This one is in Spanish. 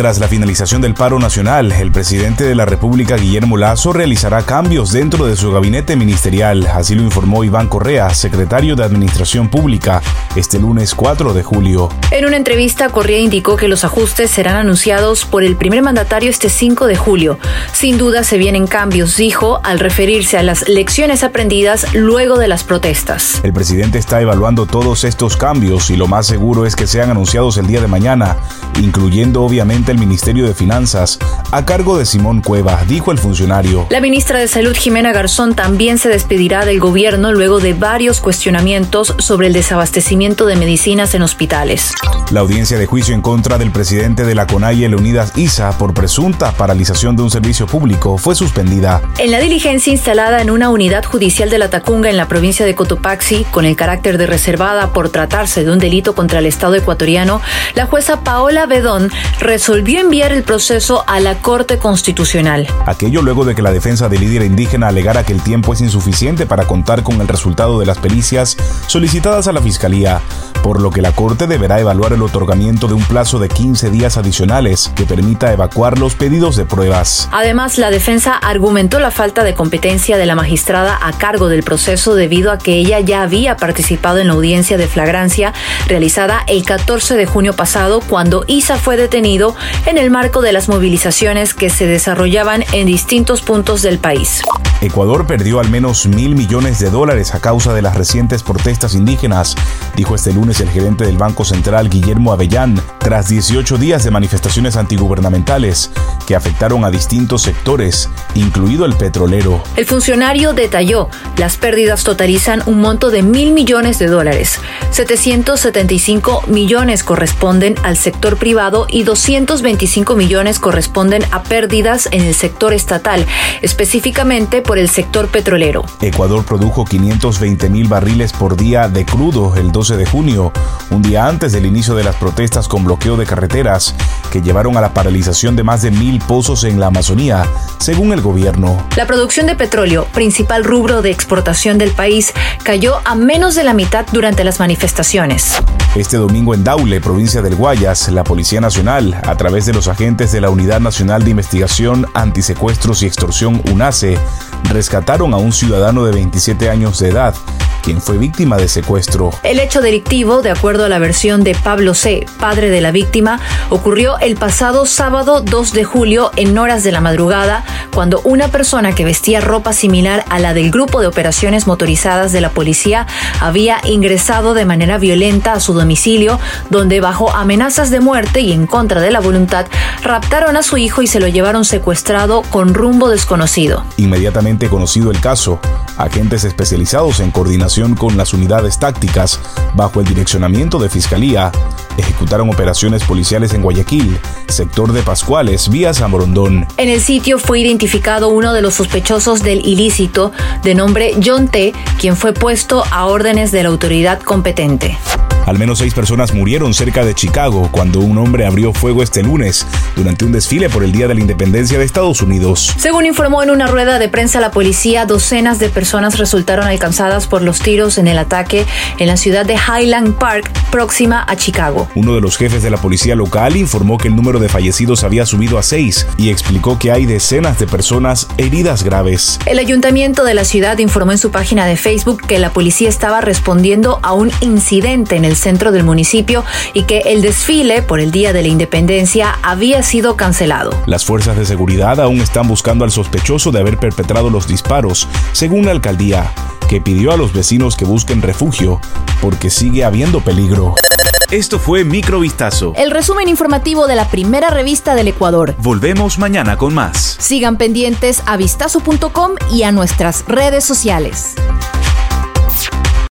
Tras la finalización del paro nacional, el presidente de la República, Guillermo Lazo, realizará cambios dentro de su gabinete ministerial. Así lo informó Iván Correa, secretario de Administración Pública, este lunes 4 de julio. En una entrevista, Correa indicó que los ajustes serán anunciados por el primer mandatario este 5 de julio. Sin duda se vienen cambios, dijo, al referirse a las lecciones aprendidas luego de las protestas. El presidente está evaluando todos estos cambios y lo más seguro es que sean anunciados el día de mañana, incluyendo obviamente el Ministerio de Finanzas a cargo de Simón Cueva, dijo el funcionario. La ministra de Salud, Jimena Garzón, también se despedirá del gobierno luego de varios cuestionamientos sobre el desabastecimiento de medicinas en hospitales. La audiencia de juicio en contra del presidente de la CONAIE, Leonidas Isa, por presunta paralización de un servicio público fue suspendida. En la diligencia instalada en una unidad judicial de la Tacunga en la provincia de Cotopaxi, con el carácter de reservada por tratarse de un delito contra el Estado ecuatoriano, la jueza Paola Bedón resolvió volvió a enviar el proceso a la Corte Constitucional. Aquello luego de que la defensa del líder indígena alegara que el tiempo es insuficiente para contar con el resultado de las pericias solicitadas a la Fiscalía, por lo que la Corte deberá evaluar el otorgamiento de un plazo de 15 días adicionales que permita evacuar los pedidos de pruebas. Además, la defensa argumentó la falta de competencia de la magistrada a cargo del proceso debido a que ella ya había participado en la audiencia de flagrancia realizada el 14 de junio pasado cuando Isa fue detenido en el marco de las movilizaciones que se desarrollaban en distintos puntos del país. Ecuador perdió al menos mil millones de dólares a causa de las recientes protestas indígenas, dijo este lunes el gerente del Banco Central Guillermo Avellán, tras 18 días de manifestaciones antigubernamentales que afectaron a distintos sectores, incluido el petrolero. El funcionario detalló, las pérdidas totalizan un monto de mil millones de dólares. 775 millones corresponden al sector privado y 225 millones corresponden a pérdidas en el sector estatal, específicamente por el sector petrolero. Ecuador produjo 520 mil barriles por día de crudo el 12 de junio, un día antes del inicio de las protestas con bloqueo de carreteras que llevaron a la paralización de más de mil pozos en la Amazonía, según el gobierno. La producción de petróleo, principal rubro de exportación del país, cayó a menos de la mitad durante las manifestaciones. Este domingo en Daule, provincia del Guayas, la Policía Nacional, a través de los agentes de la Unidad Nacional de Investigación Antisecuestros y Extorsión UNACE, rescataron a un ciudadano de 27 años de edad quien fue víctima de secuestro. El hecho delictivo, de acuerdo a la versión de Pablo C., padre de la víctima, ocurrió el pasado sábado 2 de julio en horas de la madrugada, cuando una persona que vestía ropa similar a la del grupo de operaciones motorizadas de la policía había ingresado de manera violenta a su domicilio, donde bajo amenazas de muerte y en contra de la voluntad, raptaron a su hijo y se lo llevaron secuestrado con rumbo desconocido. Inmediatamente conocido el caso, agentes especializados en coordinación con las unidades tácticas bajo el direccionamiento de Fiscalía, ejecutaron operaciones policiales en Guayaquil, sector de Pascuales, vía San Borondón. En el sitio fue identificado uno de los sospechosos del ilícito, de nombre John T., quien fue puesto a órdenes de la autoridad competente. Al menos seis personas murieron cerca de Chicago cuando un hombre abrió fuego este lunes durante un desfile por el Día de la Independencia de Estados Unidos. Según informó en una rueda de prensa la policía, docenas de personas resultaron alcanzadas por los tiros en el ataque en la ciudad de Highland Park, próxima a Chicago. Uno de los jefes de la policía local informó que el número de fallecidos había subido a seis y explicó que hay decenas de personas heridas graves. El ayuntamiento de la ciudad informó en su página de Facebook que la policía estaba respondiendo a un incidente en el centro del municipio y que el desfile por el Día de la Independencia había sido cancelado. Las fuerzas de seguridad aún están buscando al sospechoso de haber perpetrado los disparos, según la alcaldía, que pidió a los vecinos que busquen refugio porque sigue habiendo peligro. Esto fue Microvistazo. El resumen informativo de la primera revista del Ecuador. Volvemos mañana con más. Sigan pendientes a vistazo.com y a nuestras redes sociales.